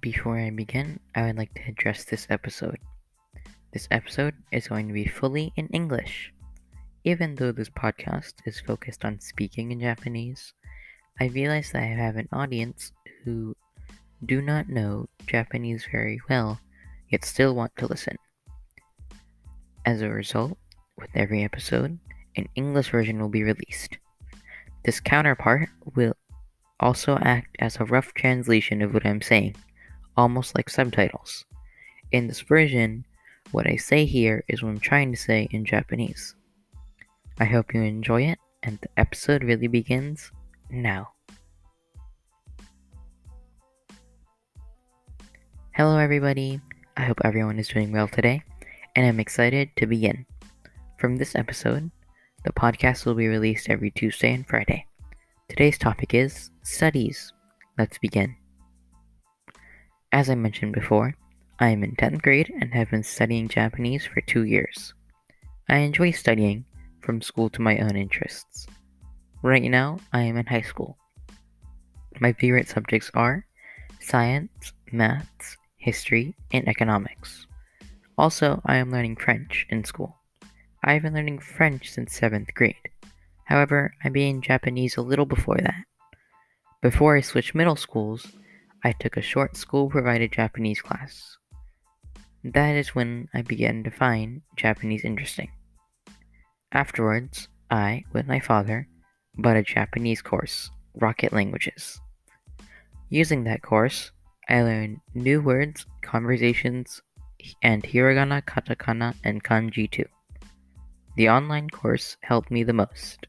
Before I begin, I would like to address this episode. This episode is going to be fully in English. Even though this podcast is focused on speaking in Japanese, I realize that I have an audience who do not know Japanese very well, yet still want to listen. As a result, with every episode, an English version will be released. This counterpart will also act as a rough translation of what I'm saying, almost like subtitles. In this version, what I say here is what I'm trying to say in Japanese. I hope you enjoy it, and the episode really begins now. Hello, everybody. I hope everyone is doing well today, and I'm excited to begin. From this episode, the podcast will be released every Tuesday and Friday. Today's topic is studies. Let's begin. As I mentioned before, I am in 10th grade and have been studying Japanese for two years. I enjoy studying from school to my own interests. Right now, I am in high school. My favorite subjects are science, maths, history, and economics. Also, I am learning French in school. I have been learning French since 7th grade. However, I began Japanese a little before that. Before I switched middle schools, I took a short school provided Japanese class. That is when I began to find Japanese interesting. Afterwards, I, with my father, bought a Japanese course, Rocket Languages. Using that course, I learned new words, conversations, and hiragana, katakana, and kanji too. The online course helped me the most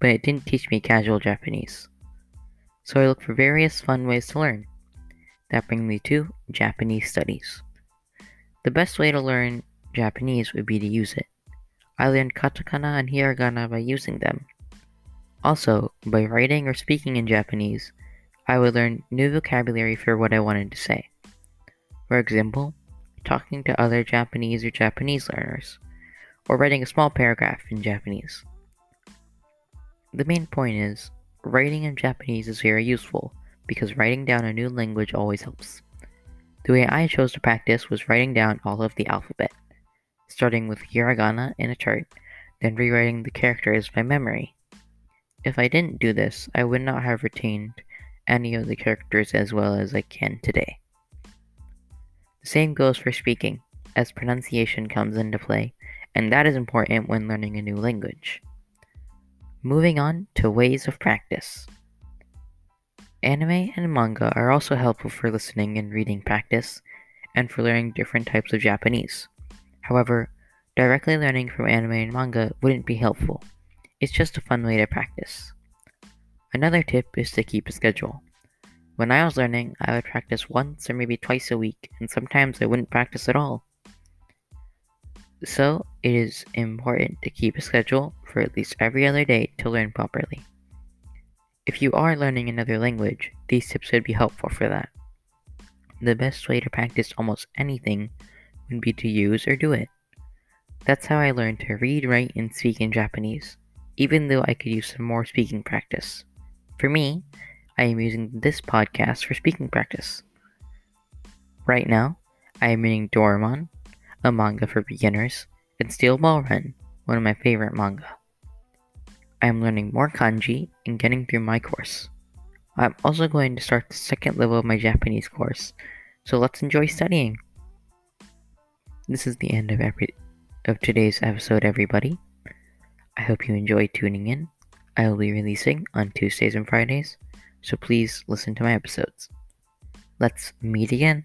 but it didn't teach me casual Japanese. So I looked for various fun ways to learn. That brings me to Japanese studies. The best way to learn Japanese would be to use it. I learned katakana and hiragana by using them. Also, by writing or speaking in Japanese, I would learn new vocabulary for what I wanted to say. For example, talking to other Japanese or Japanese learners, or writing a small paragraph in Japanese. The main point is, writing in Japanese is very useful because writing down a new language always helps. The way I chose to practice was writing down all of the alphabet, starting with hiragana in a chart, then rewriting the characters by memory. If I didn't do this, I would not have retained any of the characters as well as I can today. The same goes for speaking, as pronunciation comes into play, and that is important when learning a new language. Moving on to ways of practice. Anime and manga are also helpful for listening and reading practice and for learning different types of Japanese. However, directly learning from anime and manga wouldn't be helpful. It's just a fun way to practice. Another tip is to keep a schedule. When I was learning, I would practice once or maybe twice a week, and sometimes I wouldn't practice at all. So, it is important to keep a schedule for at least every other day to learn properly. If you are learning another language, these tips would be helpful for that. The best way to practice almost anything would be to use or do it. That's how I learned to read, write, and speak in Japanese, even though I could use some more speaking practice. For me, I am using this podcast for speaking practice. Right now, I am reading Doraemon, a manga for beginners, and Steel Ball Run, one of my favorite manga. I am learning more kanji and getting through my course. I'm also going to start the second level of my Japanese course, so let's enjoy studying. This is the end of every of today's episode, everybody. I hope you enjoy tuning in. I will be releasing on Tuesdays and Fridays, so please listen to my episodes. Let's meet again.